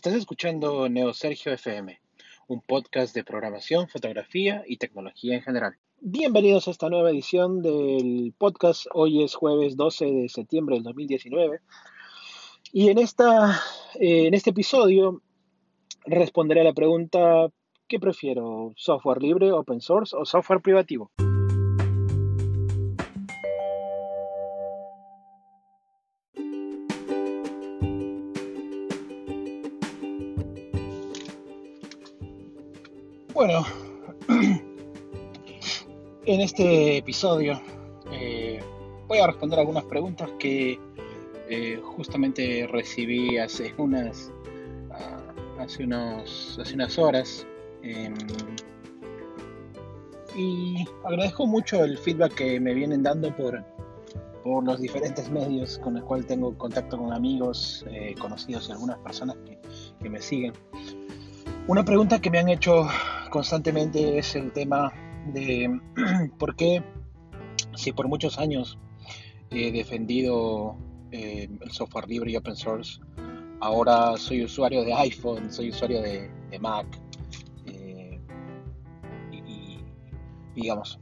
Estás escuchando Neo Sergio FM, un podcast de programación, fotografía y tecnología en general. Bienvenidos a esta nueva edición del podcast. Hoy es jueves 12 de septiembre del 2019. Y en, esta, eh, en este episodio responderé a la pregunta, ¿qué prefiero? ¿Software libre, open source o software privativo? Bueno, en este episodio eh, voy a responder algunas preguntas que eh, justamente recibí hace unas, ah, hace unos, hace unas horas. Em, y agradezco mucho el feedback que me vienen dando por, por los diferentes medios con los cuales tengo contacto con amigos, eh, conocidos y algunas personas que, que me siguen. Una pregunta que me han hecho constantemente es el tema de por qué, si por muchos años he defendido eh, el software libre y open source, ahora soy usuario de iPhone, soy usuario de, Mac, eh, y, digamos,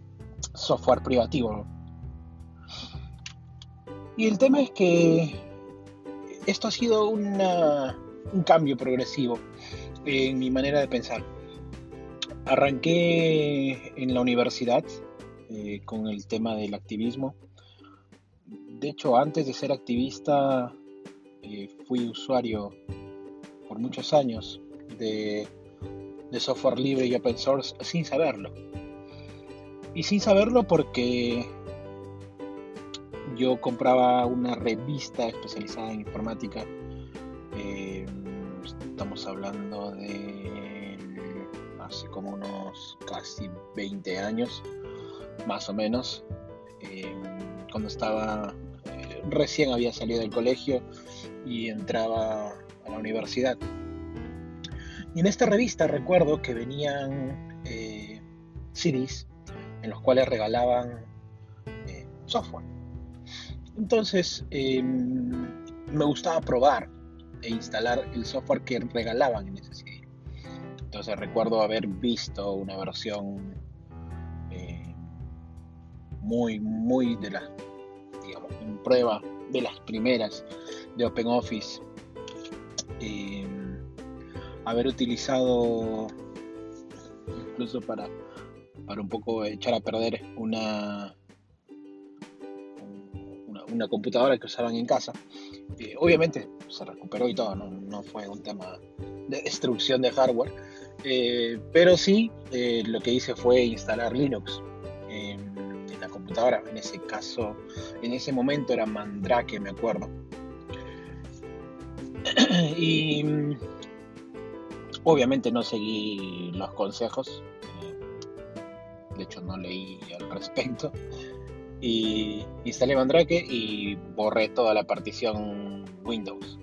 software privativo. Y el tema es que esto ha sido un cambio progresivo en mi manera de pensar. Arranqué en la universidad eh, con el tema del activismo. De hecho, antes de ser activista, eh, fui usuario por muchos años de, software libre y open source sin saberlo. Y sin saberlo porque yo compraba una revista especializada en informática. Eh, estamos hablando de hace como unos casi 20 años, más o menos, eh, cuando estaba, eh, recién había salido del colegio y entraba a la universidad. Y en esta revista recuerdo que venían eh, CDs en los cuales regalaban eh, software. Entonces me gustaba probar e instalar el software que regalaban en ese CD. Entonces recuerdo haber visto una versión eh, muy, muy de la, digamos, en prueba de las primeras de OpenOffice. Eh, haber utilizado incluso para, para un poco echar a perder una, una, computadora que usaban en casa. Eh, obviamente se recuperó y todo, no, no fue un tema de destrucción de hardware, eh, pero sí, eh, lo que hice fue instalar Linux en, la computadora. En ese caso, en ese momento era Mandrake, me acuerdo. y obviamente no seguí los consejos. Eh, de hecho, no leí al respecto. Y instalé Mandrake y borré toda la partición Windows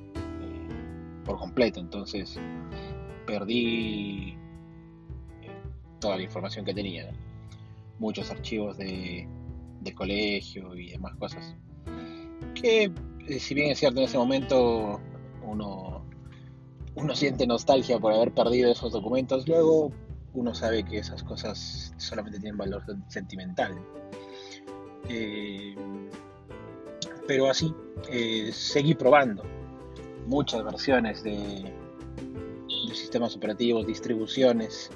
por completo. Entonces perdí eh, toda la información que tenía. Muchos archivos de, colegio y demás cosas. Que eh, si bien es cierto en ese momento uno, uno siente nostalgia por haber perdido esos documentos, luego uno sabe que esas cosas solamente tienen valor sentimental. Eh, pero así, seguí probando muchas versiones de, sistemas operativos, distribuciones.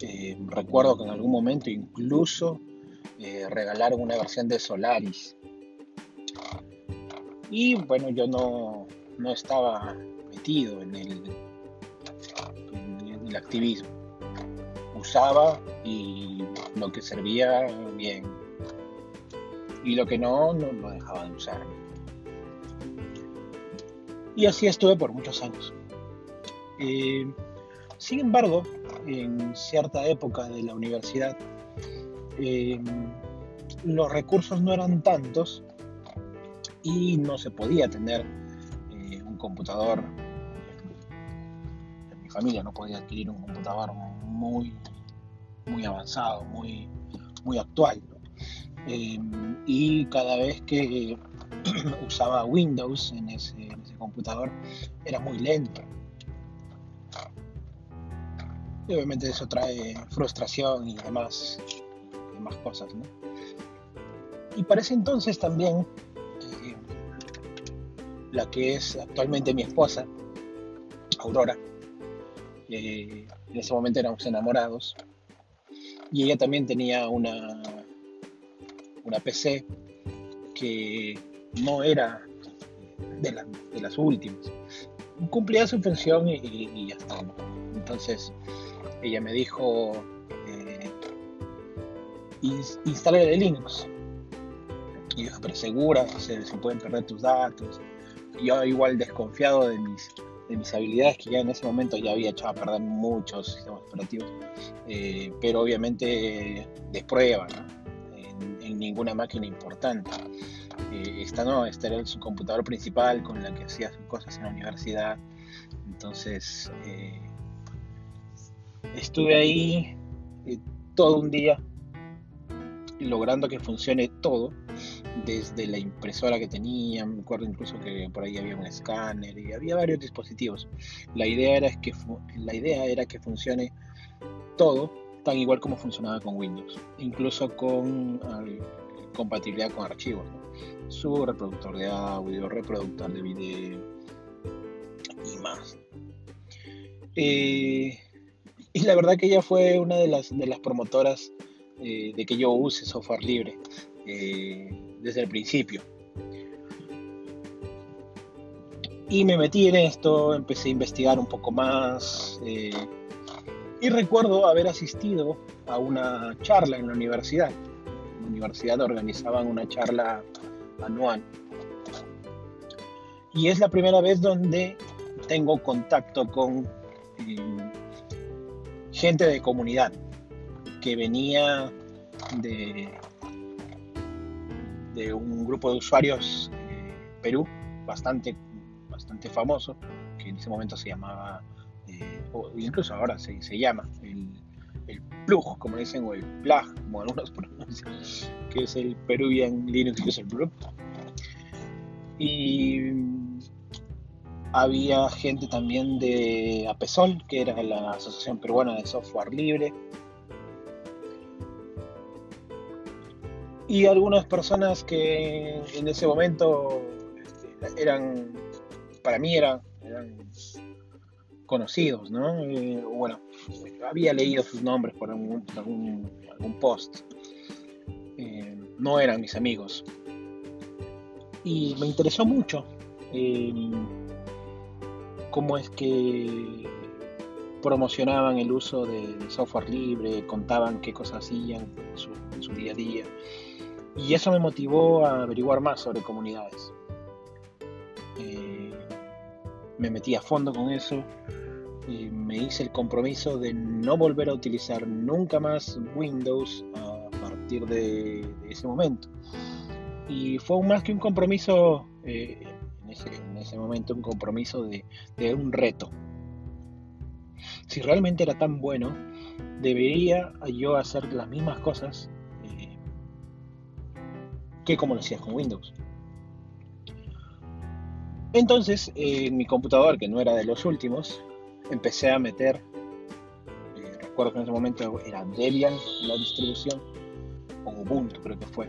Eh, recuerdo que en algún momento incluso eh, regalaron una versión de Solaris. Y bueno, yo no, no estaba metido en el, en el activismo. Usaba y lo que servía bien. Y lo que no, no lo dejaba de usar. Y así estuve por muchos años. Eh, sin embargo, en cierta época de la universidad, eh, los recursos no eran tantos y no se podía tener eh, un computador. En mi familia no podía adquirir un computador muy, muy avanzado, muy, muy actual. y cada vez que usaba Windows en ese computador era muy lento Y obviamente eso trae frustración y demás, demás cosas. Y para ese entonces también, eh, la que es actualmente mi esposa, Aurora, eh, en ese momento éramos enamorados, y ella también tenía una, una PC que no era de, las últimas. Cumplía su función y, ya está. Entonces ella me dijo, eh, instale de Linux. Y yo, pero segura, se, pueden perder tus datos. Yo igual desconfiado de mis, de mis habilidades, que ya en ese momento ya había echado a perder muchos sistemas operativos, eh, pero obviamente de prueba, en, ninguna máquina importante. Eh, esta no, esta era su computador principal con la que hacía sus cosas en la universidad. Entonces, eh, estuve ahí todo un día logrando que funcione todo desde la impresora que tenía, me acuerdo incluso que por ahí había un escáner y había varios dispositivos. La idea era que, la idea era que funcione todo tan igual como funcionaba con Windows, incluso con compatibilidad con archivos, su reproductor de audio, reproductor de video y más. Eh, y la verdad que ella fue una de las, de las promotoras eh, de que yo use software libre. Eh, desde el principio. Y me metí en esto, empecé a investigar un poco más eh, y recuerdo haber asistido a una charla en la universidad. En la universidad organizaban una charla anual. Y es la primera vez donde tengo contacto con gente de comunidad que venía de de un grupo de usuarios eh, Perú bastante, bastante famoso, que en ese momento se llamaba, eh, o incluso ahora se, se llama, el, el, plug, como dicen, o el plug, como algunos pronuncian, que es el Peruvian Linux User Group. Y había gente también de APESOL, que era la Asociación Peruana de Software Libre, y algunas personas que en ese momento este, eran, para mí eran, conocidos, ¿no? Eh, bueno, había leído sus nombres por algún, algún, post. Eh, no eran mis amigos. Y me interesó mucho em, cómo es que promocionaban el uso de, software libre, contaban qué cosas hacían en su día a día. Y eso me motivó a averiguar más sobre comunidades. Eh, me metí a fondo con eso me hice el compromiso de no volver a utilizar nunca más Windows a partir de, ese momento. Y fue más que un compromiso, eh, en, ese, momento un compromiso de, un reto. Si realmente era tan bueno, debería yo hacer las mismas cosas que como lo hacías con Windows. Entonces, en eh, mi computador, que no era de los últimos, empecé a meter, eh, recuerdo que en ese momento era Debian la distribución, o Ubuntu creo que fue.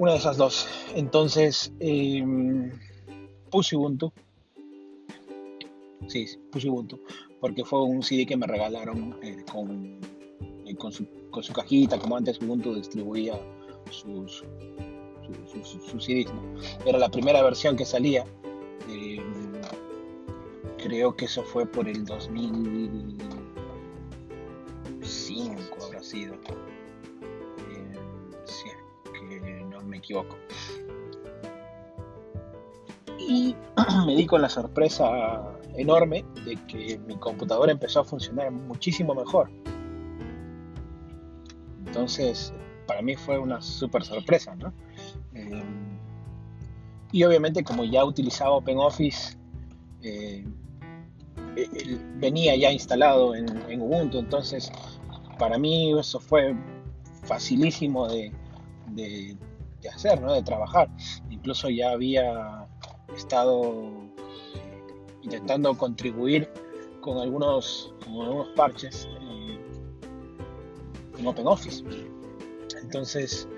Una de esas dos. Entonces, em, puse Ubuntu. Sí, puse Ubuntu, porque fue un CD que me regalaron eh, con, con, su, con su cajita, como antes Ubuntu distribuía sus, sus, CDs. Era la primera versión que salía. Eh, creo que eso fue por el 2005 habrá sido. Me equivoco. Y me di con la sorpresa enorme de que mi computadora empezó a funcionar muchísimo mejor. Entonces para mí fue una súper sorpresa, ¿no? Eh, y obviamente como ya utilizaba OpenOffice, eh, venía ya instalado en, Ubuntu, entonces para mí eso fue facilísimo de, hacer, ¿no? de trabajar. Incluso ya había estado intentando contribuir con algunos, con algunos parches en OpenOffice. Entonces,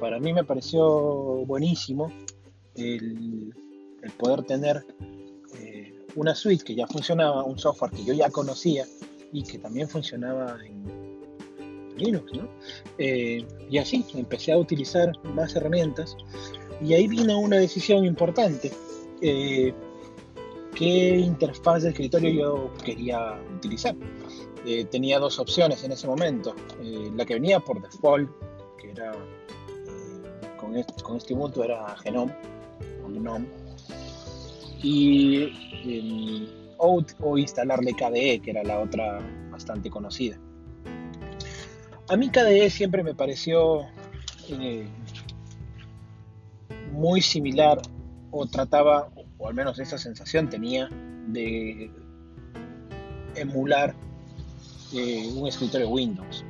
para mí me pareció buenísimo el, poder tener una suite que ya funcionaba, un software que yo ya conocía y que también funcionaba en Linux, ¿no? Eh, y así empecé a utilizar más herramientas y ahí vino una decisión importante. Eh, ¿Qué interfaz de escritorio yo quería utilizar? Eh, tenía dos opciones en ese momento. la que venía por default, que era con, este, con era Genome, o Gnome. Y o, instalarle KDE, que era la otra bastante conocida. A mí KDE siempre me pareció eh, muy similar o trataba, o al menos esa sensación tenía, de emular eh, un escritorio Windows.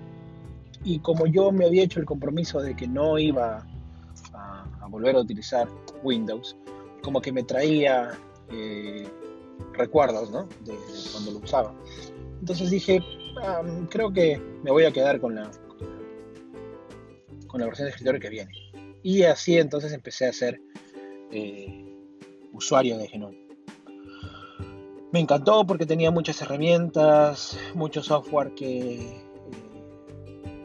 Y como yo me había hecho el compromiso de que no iba a, volver a utilizar Windows, como que me traía eh, recuerdos ¿no? de, cuando lo usaba. Entonces dije, creo que me voy a quedar con la, con la versión de escritorio que viene. Y así entonces empecé a ser eh, usuario de Genome. Me encantó porque tenía muchas herramientas, mucho software que,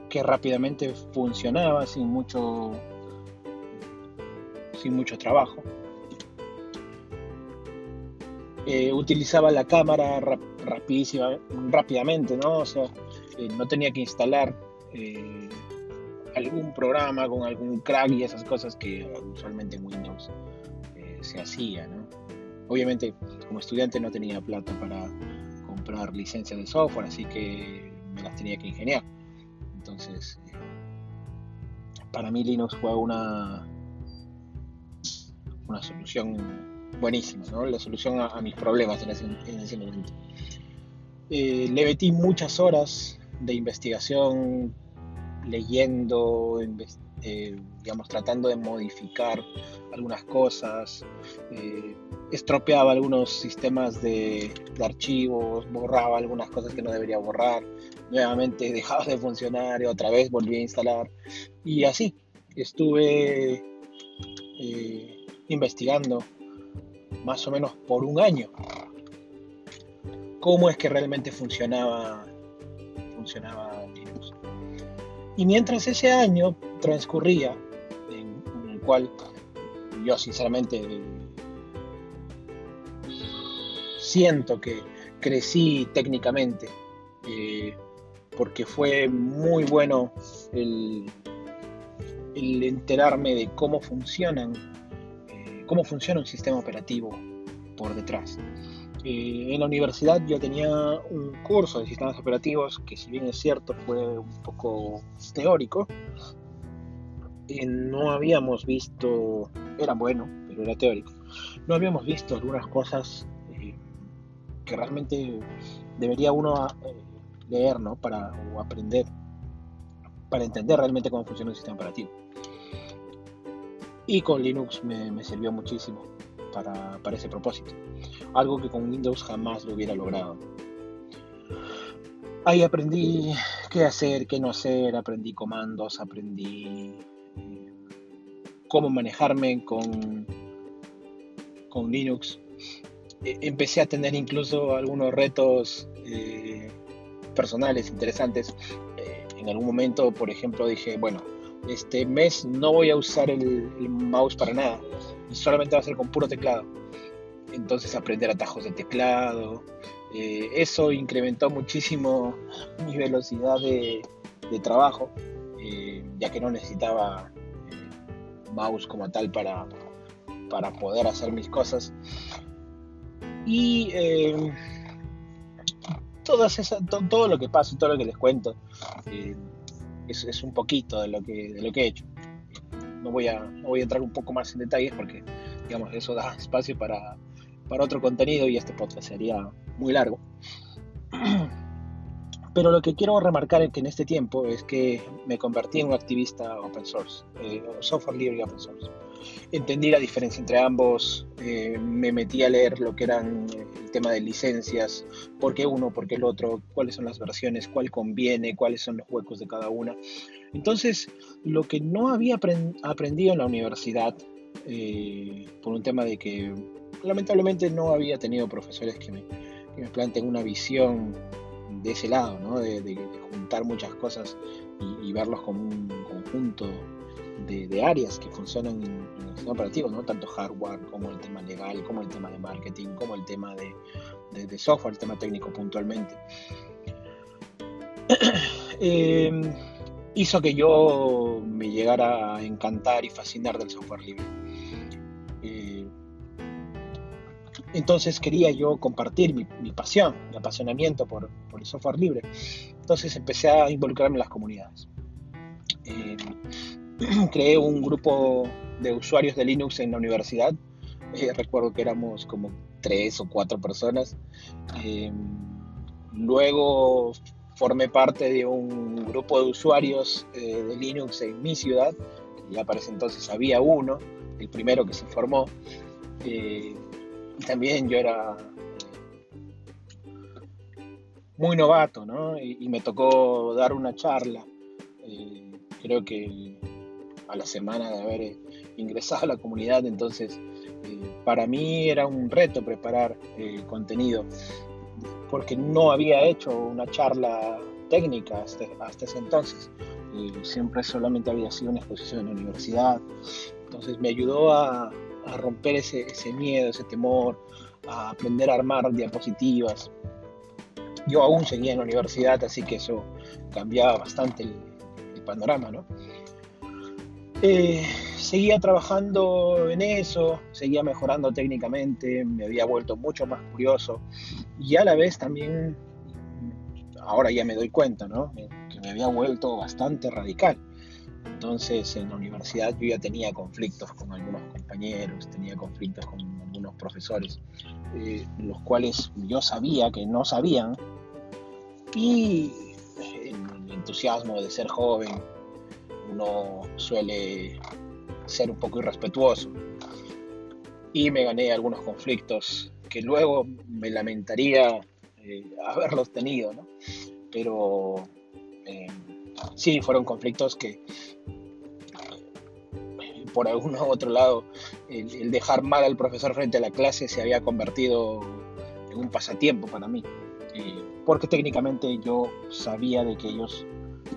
que rápidamente funcionaba sin mucho, sin mucho trabajo. Eh, utilizaba la cámara rapidísima, rápidamente, ¿no? O sea, eh, no tenía que instalar eh, algún programa con algún crack y esas cosas que usualmente en Windows se hacía, ¿no? Obviamente, como estudiante no tenía plata para comprar licencias de software, así que me las tenía que ingeniar. Entonces, para mí Linux fue una, una solución buenísima, ¿no? la solución a, mis problemas en ese, momento. Eh, le metí muchas horas de investigación, leyendo, eh, digamos, tratando de modificar algunas cosas, eh, estropeaba algunos sistemas de, archivos, borraba algunas cosas que no debería borrar, nuevamente dejaba de funcionar y otra vez volví a instalar. Y así, estuve investigando más o menos por un año cómo es que realmente funcionaba, funcionaba Linux. Y mientras ese año transcurría, en, el cual yo sinceramente siento que crecí técnicamente, eh, porque fue muy bueno el, el enterarme de cómo funcionan cómo funciona un sistema operativo por detrás. Eh, en la universidad yo tenía un curso de sistemas operativos que si bien es cierto fue un poco teórico, eh, no habíamos visto, era bueno, pero era teórico, no habíamos visto algunas cosas eh, que realmente debería uno leer ¿no? para, o aprender para entender realmente cómo funciona un sistema operativo. Y con Linux me, sirvió muchísimo para, ese propósito. Algo que con Windows jamás lo hubiera logrado. Ahí aprendí qué hacer, qué no hacer, aprendí comandos, aprendí eh, cómo manejarme con, con Linux. E, empecé a tener incluso algunos retos eh, personales interesantes. Eh, en algún momento, por ejemplo, dije, bueno, este mes no voy a usar el, mouse para nada solamente va a ser con puro teclado. Entonces aprender atajos de teclado. Eh, eso incrementó muchísimo mi velocidad de, trabajo, eh, ya que no necesitaba eh, mouse como tal para, para poder hacer mis cosas. Y todas esas, todo lo que pasa, todo lo que les cuento, es, un poquito de lo, que, de lo que he hecho. No voy, a, voy a entrar un poco más en detalles porque, digamos, eso da espacio para, para otro contenido y este podcast sería muy largo. Pero lo que quiero remarcar es que en este tiempo es que me convertí en un activista open source, eh, software libre y open source. Entendí la diferencia entre ambos, eh, me metí a leer lo que eran el tema de licencias, por qué uno, por qué el otro, cuáles son las versiones, cuál conviene, cuáles son los huecos de cada una. Entonces, lo que no había aprendido en la universidad, eh, por un tema de que lamentablemente no había tenido profesores que me, que me planteen una visión de ese lado, ¿no? de, juntar muchas cosas y, verlos como un conjunto de, áreas que funcionan en, el sistema operativo, ¿no? tanto hardware como el tema legal, como el tema de marketing, como el tema de, software, el tema técnico puntualmente. Eh, hizo que yo me llegara a encantar y fascinar del software libre. Entonces quería yo compartir mi, pasión, mi apasionamiento por, el software libre. Entonces empecé a involucrarme en las comunidades. Eh, creé un grupo de usuarios de Linux en la universidad. Eh, recuerdo que éramos como tres o cuatro personas. luego formé parte de un grupo de usuarios eh, de Linux en mi ciudad, ya para ese entonces había uno, el primero que se formó, eh, también yo era muy novato, ¿no? Y, me tocó dar una charla, eh, creo que a la semana de haber ingresado a la comunidad, entonces para mí era un reto preparar contenido porque no había hecho una charla técnica hasta, ese entonces. Siempre solamente había sido una exposición en la universidad. Entonces me ayudó a, romper ese, miedo, ese temor, a aprender a armar diapositivas. Yo aún seguía en la universidad, así que eso cambiaba bastante el, panorama, ¿no? Eh, seguía trabajando en eso, seguía mejorando técnicamente, me había vuelto mucho más curioso y a la vez también, ahora ya me doy cuenta, ¿no? que me había vuelto bastante radical. Entonces en la universidad yo ya tenía conflictos con algunos tenía conflictos con algunos profesores, eh, los cuales yo sabía que no sabían y el entusiasmo de ser joven uno suele ser un poco irrespetuoso. Y me gané algunos conflictos que luego me lamentaría eh, haberlos tenido, ¿no? Pero eh, sí, fueron conflictos que por algún otro lado el, dejar mal al profesor frente a la clase se había convertido en un pasatiempo para mí. Eh, porque técnicamente yo sabía de que ellos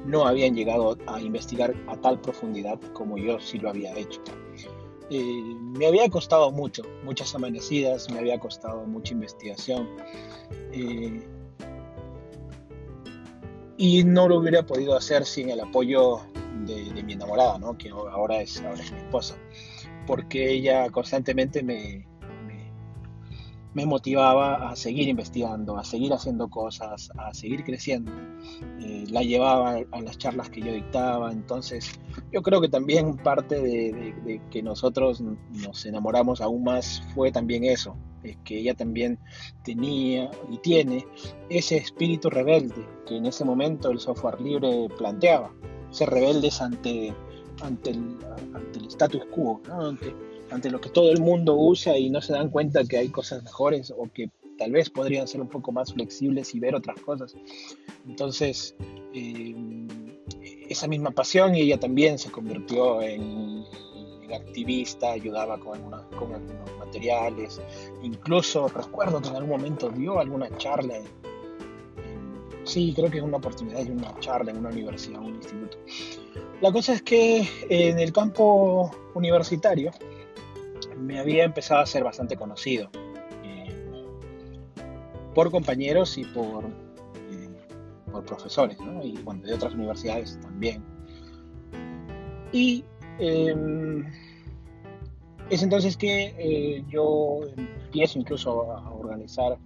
no habían llegado a investigar a tal profundidad como yo sí lo había hecho. Eh, me había costado mucho, muchas amanecidas, me había costado mucha investigación. Eh, y no lo hubiera podido hacer sin el apoyo de, mi enamorada, ¿no? que ahora es, ahora es mi esposa, porque ella constantemente me, me motivaba a seguir investigando, a seguir haciendo cosas, a seguir creciendo. Eh, la llevaba a las charlas que yo dictaba, entonces yo creo que también parte de, que nosotros nos enamoramos aún más fue también eso, es que ella también tenía y tiene ese espíritu rebelde que en ese momento el software libre planteaba, ser rebeldes ante, ante, el, ante el status quo, ¿no? ante lo que todo el mundo usa y no se dan cuenta que hay cosas mejores o que tal vez podrían ser un poco más flexibles y ver otras cosas. Entonces, eh, esa misma pasión y ella también se convirtió en, activista, ayudaba con, algunos materiales, incluso recuerdo que en algún momento dio alguna charla. Sí, creo que es una oportunidad de una charla en una universidad, un instituto. La cosa es que en el campo universitario, me había empezado a ser bastante conocido eh, por compañeros y por, eh, profesores, y bueno, de otras universidades también. Y em, es entonces que eh, yo empiezo incluso a organizar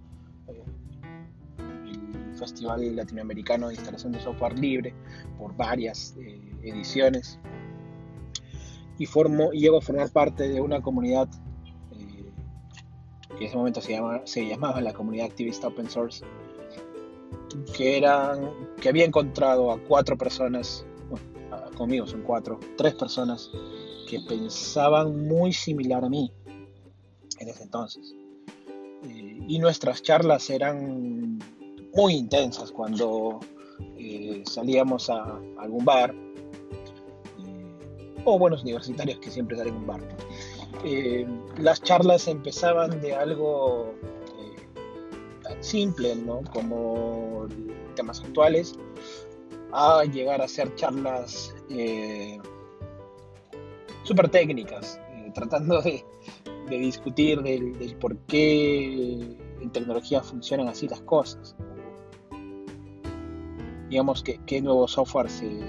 Festival Latinoamericano de Instalación de Software Libre por varias ediciones y, formo, llego a formar parte de una comunidad eh, que en ese momento se, llama, se llamaba la comunidad activista open source, que, eran, que había encontrado a cuatro personas, conmigo son cuatro, tres personas que pensaban muy similar a mí en ese entonces. eh, y nuestras charlas eran muy intensas cuando eh, salíamos a, algún bar, o buenos universitarios que siempre salen a un bar. las charlas empezaban de algo tan simple, ¿no? Como temas actuales, a llegar a hacer charlas súper técnicas, tratando de, discutir del, por qué en tecnología funcionan así las cosas. Digamos, que, qué nuevo software se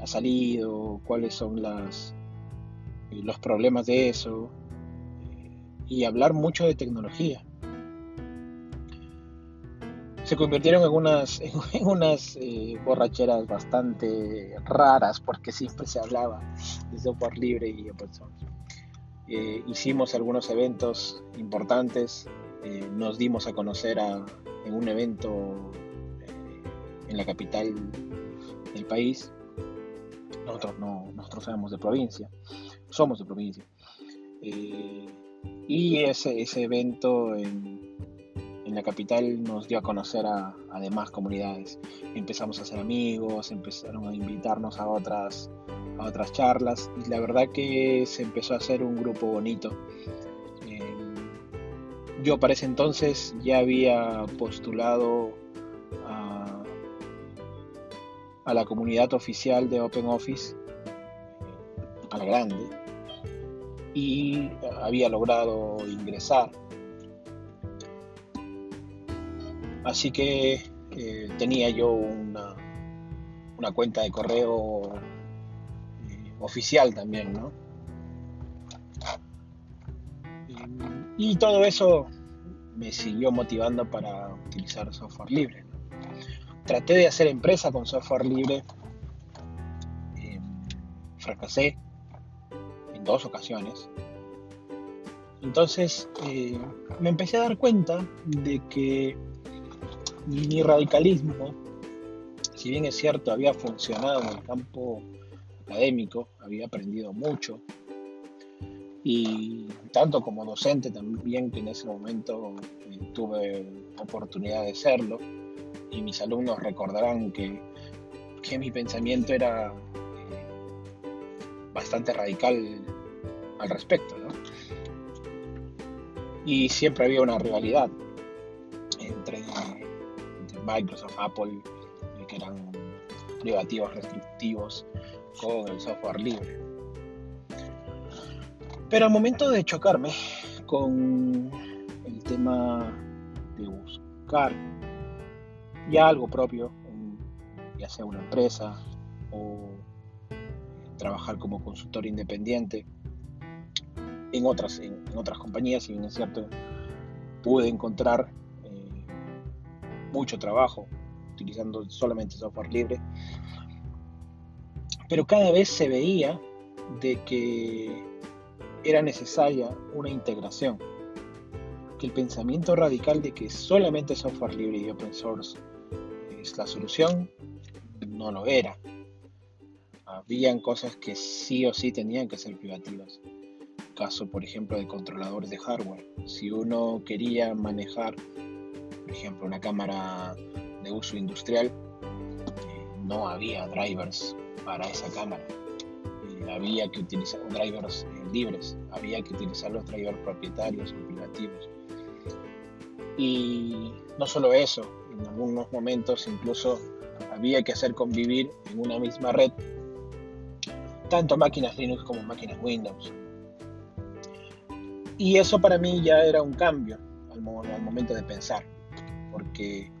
ha salido, cuáles son las, los problemas de eso, y hablar mucho de tecnología. Se convirtieron en unas, en unas eh, borracheras bastante raras porque siempre se hablaba de software libre y open source. Eh, hicimos algunos eventos importantes, eh, nos dimos a conocer en un evento eh, en la capital del país. Nosotros no, nosotros somos de provincia, somos de provincia. y ese, ese evento en, en, la capital nos dio a conocer a, a demás comunidades. Empezamos a ser amigos, empezaron a invitarnos a otras otras charlas y la verdad que se empezó a hacer un grupo bonito. Eh, yo para ese entonces ya había postulado a, a la comunidad oficial de OpenOffice, a la grande, y había logrado ingresar. Así que eh, tenía yo una, una cuenta de correo oficial también, ¿no? Y todo eso me siguió motivando para utilizar software libre. Traté de hacer empresa con software libre, em, fracasé en dos ocasiones. Entonces eh, me empecé a dar cuenta de que mi radicalismo, si bien es cierto, había funcionado en el campo académico, había aprendido mucho y tanto como docente también que en ese momento eh, tuve oportunidad de serlo y mis alumnos recordarán que, que mi pensamiento era eh, bastante radical al respecto y siempre había una rivalidad entre, entre Microsoft, Apple que eran privativos, restrictivos con el software libre. Pero al momento de chocarme con el tema de buscar ya algo propio, ya sea una empresa o trabajar como consultor independiente en otras, en, otras compañías, y bien es cierto, pude encontrar eh, mucho trabajo utilizando solamente software libre. Pero cada vez se veía de que era necesaria una integración, que el pensamiento radical de que solamente software libre y open source la solución, no lo era. Habían cosas que sí o sí tenían que ser privativas. Caso, por ejemplo, de controladores de hardware. Si uno quería manejar, por ejemplo, una cámara de uso industrial, eh, no había drivers para esa cámara. Eh, había que utilizar drivers eh, libres, había que utilizar los drivers propietarios o privativos. Y no solo eso, en algunos momentos incluso había que hacer convivir en una misma red tanto máquinas Linux como máquinas Windows. Y eso para mí ya era un cambio al, momento de pensar, porque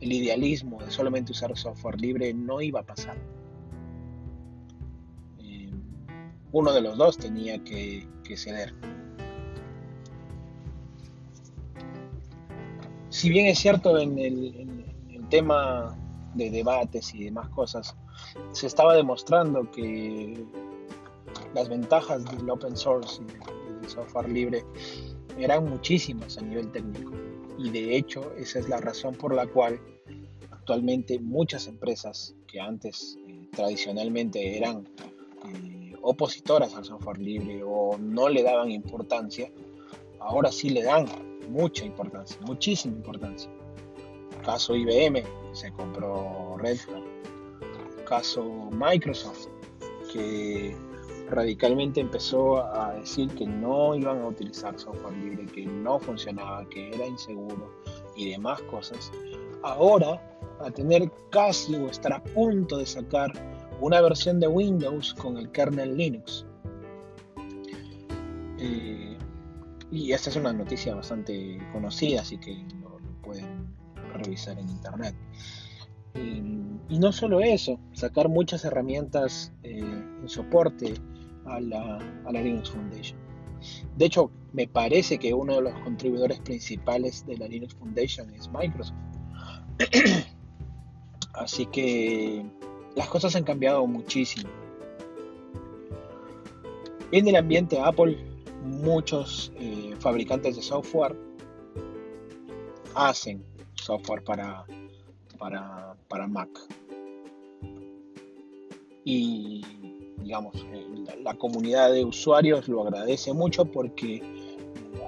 el idealismo de solamente usar software libre no iba a pasar. uno de los dos tenía que, ceder. Si bien es cierto en el, tema de debates y demás cosas, se estaba demostrando que las ventajas del open source y del software libre eran muchísimas a nivel técnico. Y de hecho, esa es la razón por la cual actualmente muchas empresas que antes eh, tradicionalmente eran eh, opositoras al software libre o no le daban importancia, ahora sí le dan mucha importancia, muchísima importancia. Caso IBM, se compró Red Hat. Caso Microsoft, que radicalmente empezó a decir que no iban a utilizar software libre, que no funcionaba, que era inseguro y demás cosas. Ahora, a tener casi o estar a punto de sacar una versión de Windows con el kernel Linux. Eh, y esta es una noticia bastante conocida, así que lo, pueden revisar en internet. Y, no solo eso, sacar muchas herramientas eh, en soporte a la, a la Linux Foundation. De hecho, me parece que uno de los contribuidores principales de la Linux Foundation es Microsoft. Así que las cosas han cambiado muchísimo. En el ambiente Apple, muchos eh, fabricantes de software hacen software para, para, para Mac. Y digamos, eh, la, comunidad de usuarios lo agradece mucho porque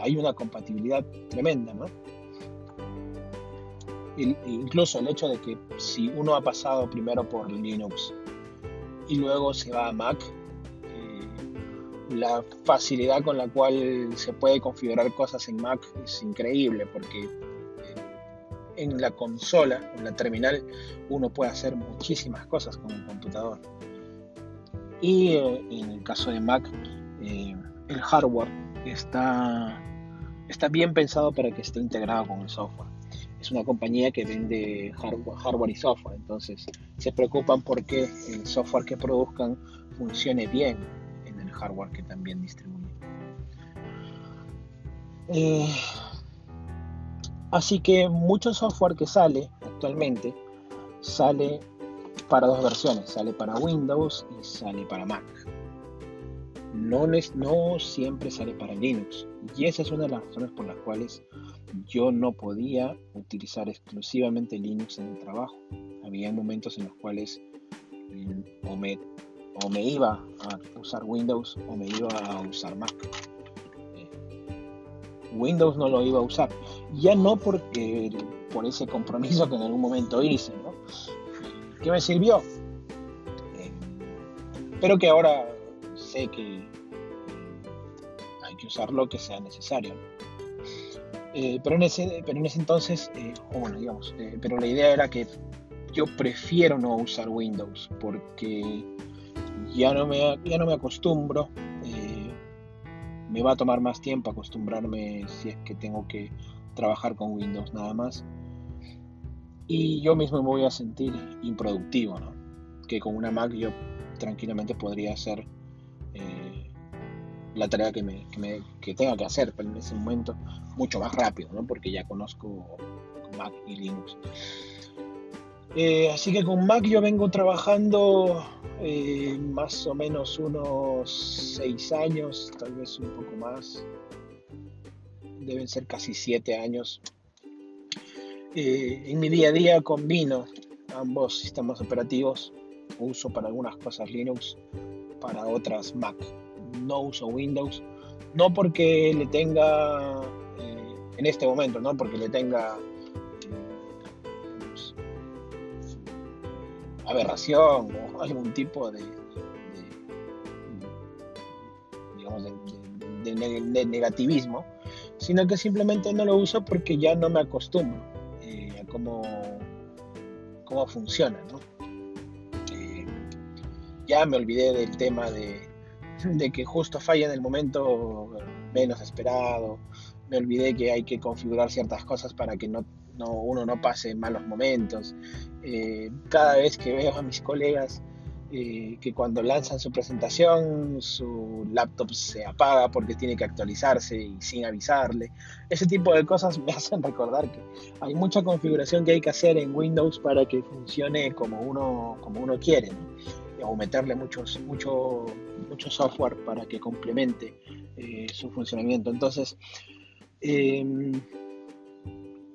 hay una compatibilidad tremenda, ¿no? incluso el hecho de que si uno ha pasado primero por Linux y luego se va a Mac, la facilidad con la cual se puede configurar cosas en Mac es increíble porque eh, en la consola, en la terminal, uno puede hacer muchísimas cosas con el computador. Y eh, en el caso de Mac, el hardware está, está bien pensado para que esté integrado con el software es una compañía que vende hardware, y software, entonces se preocupan porque el software que produzcan funcione bien hardware que también distribuyen. Eh, así que mucho software que sale actualmente sale para dos versiones, sale para Windows y sale para Mac. No, no siempre sale para Linux. Y esa es una de las razones por las cuales yo no podía utilizar exclusivamente Linux en el trabajo. Había momentos en los cuales mm, o o me iba a usar Windows o me iba a usar Mac. Eh, Windows no lo iba a usar. Ya no porque por ese compromiso que en algún momento hice, ¿no? ¿Qué me sirvió? Eh, pero que ahora sé que hay que usar lo que sea necesario. Eh, pero, en ese, pero en ese entonces, bueno, digamos, pero la idea era que yo prefiero no usar Windows porque ya no me, ya no me acostumbro. me va a tomar más tiempo acostumbrarme si es que tengo que trabajar con Windows nada más. Y yo mismo me voy a sentir improductivo. Que con una Mac yo tranquilamente podría hacer la tarea que, me, que, tenga que hacer pero en ese momento mucho más rápido, ¿no? porque ya conozco Mac y Linux. Eh, así que con Mac yo vengo trabajando eh, más o menos unos seis años, tal vez un poco más. Deben ser casi siete años. Eh, en mi día a día combino ambos sistemas operativos. Uso para algunas cosas Linux, para otras Mac no uso Windows, no porque le tenga, en este momento, no porque le tenga aberración o algún tipo de, digamos, de, negativismo, sino que simplemente no lo uso porque ya no me acostumbro eh, a cómo, cómo funciona. ya me olvidé del tema de, de que justo falla en el momento menos esperado. Me olvidé que hay que configurar ciertas cosas para que no, uno no pase malos momentos. Eh, cada vez que veo a mis colegas eh, que cuando lanzan su presentación su laptop se apaga porque tiene que actualizarse y sin avisarle. Ese tipo de cosas me hacen recordar que hay mucha configuración que hay que hacer en Windows para que funcione como uno, como uno quiere. O meterle muchos, mucho mucho software para que complemente eh, su funcionamiento. Entonces, em,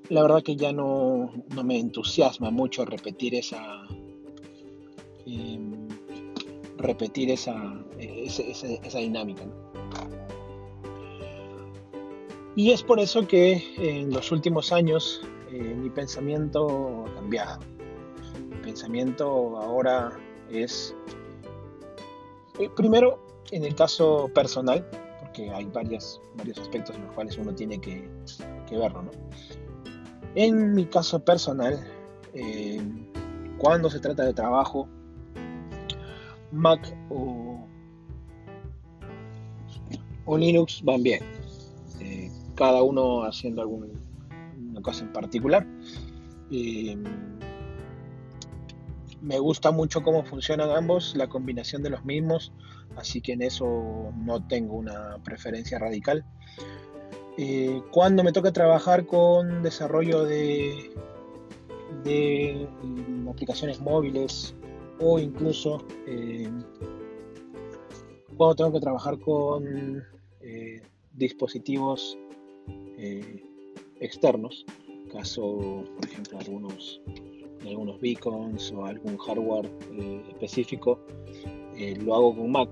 la verdad que ya no, me entusiasma mucho repetir esa em, repetir esa, esa, dinámica. Y es por eso que en los últimos años eh, mi pensamiento ha cambiado. Mi pensamiento ahora es, eh, primero, en el caso personal, porque hay varios aspectos en los cuales uno tiene que, verlo. ¿no? En mi caso personal, eh, cuando se trata de trabajo, Mac o, Linux van bien. Eh, cada uno haciendo alguna cosa en particular. Eh, me gusta mucho cómo funcionan ambos, la combinación de los mismos, así que en eso no tengo una preferencia radical. Eh, cuando me toca trabajar con desarrollo de, aplicaciones móviles o incluso eh, cuando tengo que trabajar con eh, dispositivos externos, caso por ejemplo algunos, algunos beacons o algún hardware específico, lo hago con Mac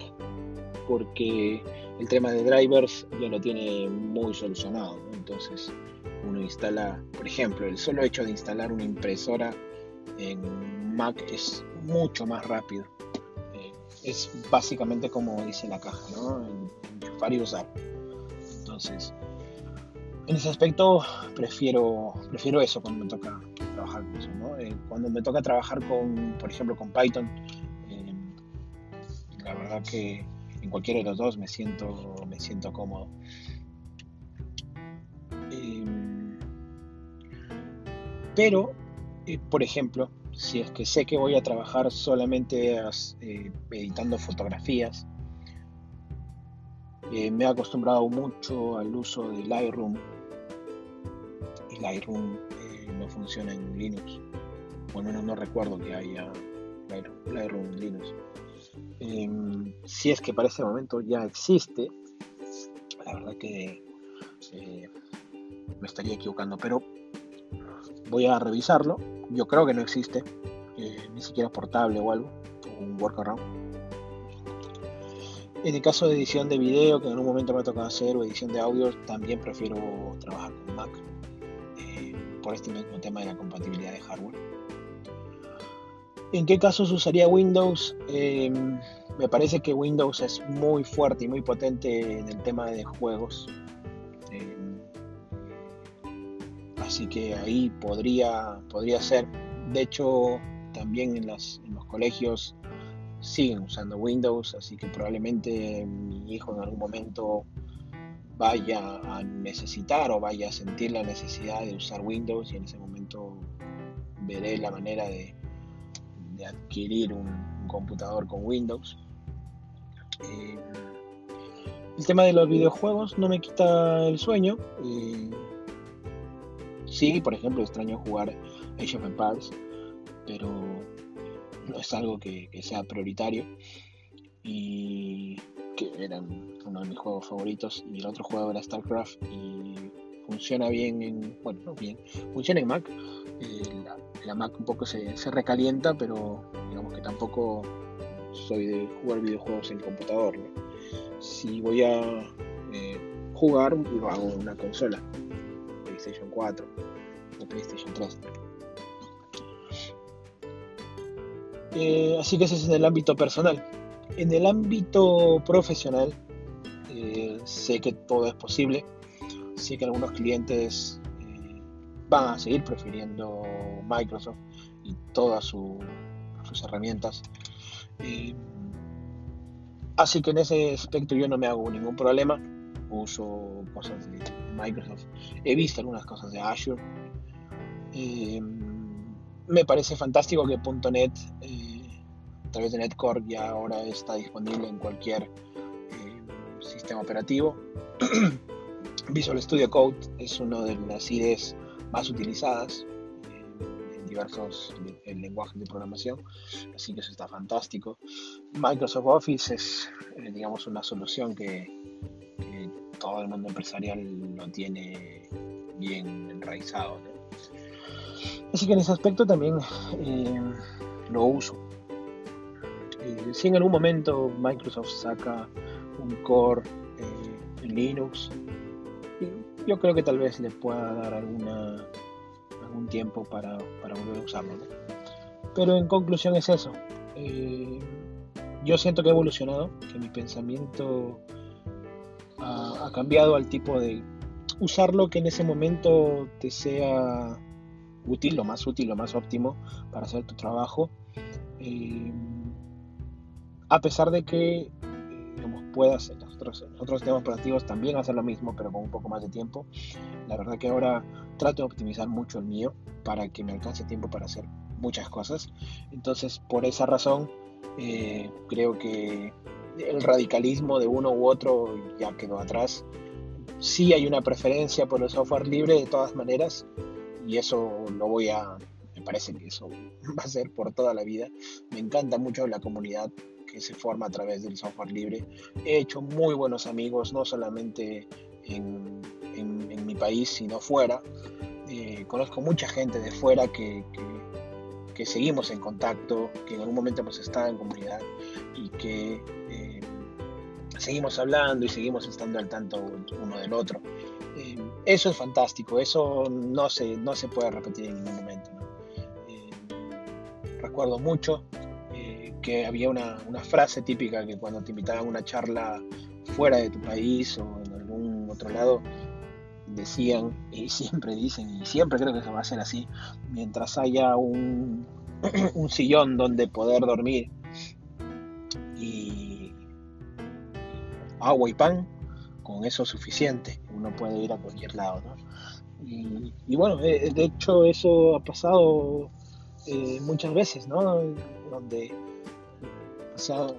porque el tema de drivers ya lo tiene muy solucionado. Entonces uno instala, por ejemplo, el solo hecho de instalar una impresora en Mac es mucho más rápido. Eh, es básicamente como dice la caja, ¿no? Enchufar y usar. Entonces, en ese aspecto prefiero, prefiero eso cuando me toca trabajar con eso, ¿no? Eh, cuando me toca trabajar con, por ejemplo, con Python, eh, la verdad que en cualquiera de los dos me siento, me siento cómodo. pero, por ejemplo, si es que sé que voy a trabajar solamente eh, editando fotografías, eh, me he acostumbrado mucho al uso de Lightroom y Lightroom eh, no funciona en Linux. Bueno, no, no recuerdo que haya Lightroom, en Linux. Em, si es que para ese momento ya existe, la verdad que me estaría equivocando, pero voy a revisarlo. Yo creo que no existe, eh, ni siquiera portable o algo, un workaround. En el caso de edición de video, que en un momento me ha tocado hacer, o edición de audio, también prefiero trabajar con Mac eh, por este mismo tema de la compatibilidad de hardware. ¿En qué casos usaría Windows? Eh, me parece que Windows es muy fuerte y muy potente en el tema de juegos. así que ahí podría, podría ser. De hecho, también en, los colegios siguen usando Windows, así que probablemente mi hijo en algún momento vaya a necesitar o vaya a sentir la necesidad de usar Windows y en ese momento veré la manera de, adquirir un, computador con Windows. Eh, el tema de los videojuegos no me quita el sueño. Eh, Sí, por ejemplo, extraño jugar Age of Empires, pero no es algo que, sea prioritario. Y que era uno de mis juegos favoritos. Y el otro juego era StarCraft y funciona bien en. Bueno, no bien, funciona en Mac. Eh, la, Mac un poco se, recalienta, pero digamos que tampoco soy de jugar videojuegos en computador. Si voy a eh, jugar, lo hago en una consola. PlayStation 4 o PlayStation 3. Eh, así que ese es en el ámbito personal. En el ámbito profesional, sé que todo es posible. Sé que algunos clientes van a seguir prefiriendo Microsoft y todas sus herramientas. así que en ese aspecto yo no me hago ningún problema. Uso cosas de Microsoft. He visto algunas cosas de Azure. Me parece fantástico que .NET eh, a través de NetCore ya ahora está disponible en cualquier eh, sistema operativo. Visual Studio Code es una de las IDEs más utilizadas en diversos lenguajes de programación, así que eso está fantástico. Microsoft Office es, digamos, una solución que todo el mundo empresarial lo tiene bien enraizado. Así que en ese aspecto también eh, lo uso. Eh, si en algún momento Microsoft saca un core eh, Linux, yo creo que tal vez le pueda dar alguna, algún tiempo para, para volver a usarlo. Pero en conclusión es eso. Eh, yo siento que he evolucionado, que mi pensamiento ha, cambiado al tipo de usar lo que en ese momento te sea útil, lo más útil, lo más óptimo para hacer tu trabajo. Eh, a pesar de que digamos, puedas otros, otros temas operativos también hacer lo mismo, pero con un poco más de tiempo. La verdad que ahora trato de optimizar mucho el mío para que me alcance tiempo para hacer muchas cosas. Entonces, por esa razón, eh, creo que el radicalismo de uno u otro ya quedó atrás. Sí hay una preferencia por el software libre de todas maneras y eso lo voy a, me parece que eso va a ser por toda la vida. Me encanta mucho la comunidad que se forma a través del software libre. He hecho muy buenos amigos, no solamente en, en, mi país, sino fuera. Eh, conozco mucha gente de fuera que, que, seguimos en contacto, que en algún momento hemos estado en comunidad y que eh, seguimos hablando y seguimos estando al tanto uno del otro. Eh, eso es fantástico, eso no se, no se puede repetir en ningún momento. recuerdo mucho que había una, una, frase típica que cuando te invitaban a una charla fuera de tu país o en algún otro lado, decían y siempre dicen, y siempre creo que se va a hacer así, mientras haya un, un sillón donde poder dormir y agua y pan, con eso es suficiente, uno puede ir a cualquier lado. ¿no? Y, y, bueno, eh, de hecho eso ha pasado eh, muchas veces, ¿no? Donde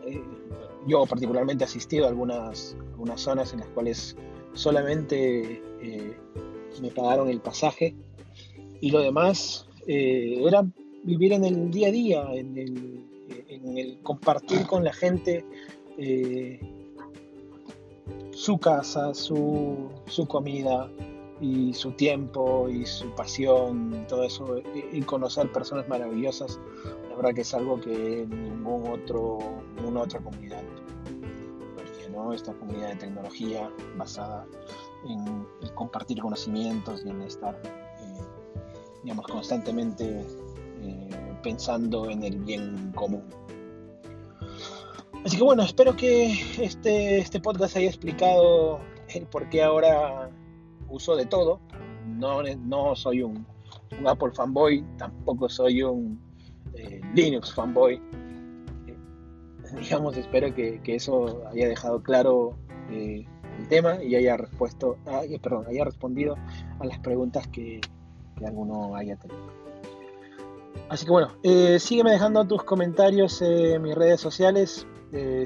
eh, yo particularmente he asistido a algunas, algunas zonas en las cuales solamente eh, me pagaron el pasaje. Y lo demás eh, era vivir en el día a día, en el, en el compartir con la gente su casa, su, su comida, y su tiempo y su pasión, todo eso, y, conocer personas maravillosas, la verdad que es algo que ningún otro, ninguna otra comunidad ¿no? Esta comunidad de tecnología basada en, compartir conocimientos y en estar, eh, digamos, constantemente eh, pensando en el bien común. Así que bueno, espero que este, este podcast haya explicado el por qué ahora uso de todo. No, soy un, Apple fanboy, tampoco soy un eh, Linux fanboy. Eh, digamos, espero que, eso haya dejado claro eh, el tema y haya, respuesto, respondido a las preguntas que, que alguno haya tenido. Así que bueno, sígueme dejando tus comentarios en mis redes sociales.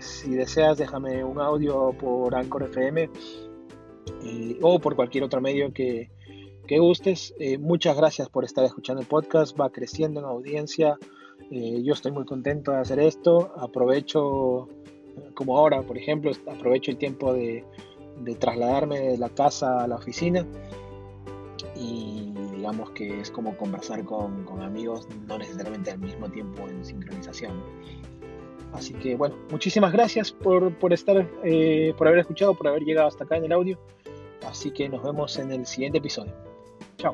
si deseas, déjame un audio por Anchor FM eh, o por cualquier otro medio que, que gustes. Eh, muchas gracias por estar escuchando el podcast, va creciendo en audiencia. Eh, yo estoy muy contento de hacer esto. Aprovecho, como ahora, por ejemplo, aprovecho el tiempo de, de trasladarme de la casa a la oficina y digamos que es como conversar con, con, amigos, no necesariamente al mismo tiempo en sincronización. Así que bueno, muchísimas gracias por, por estar, eh, por haber escuchado, por haber llegado hasta acá en el audio. Así que nos vemos en el siguiente episodio. Chao.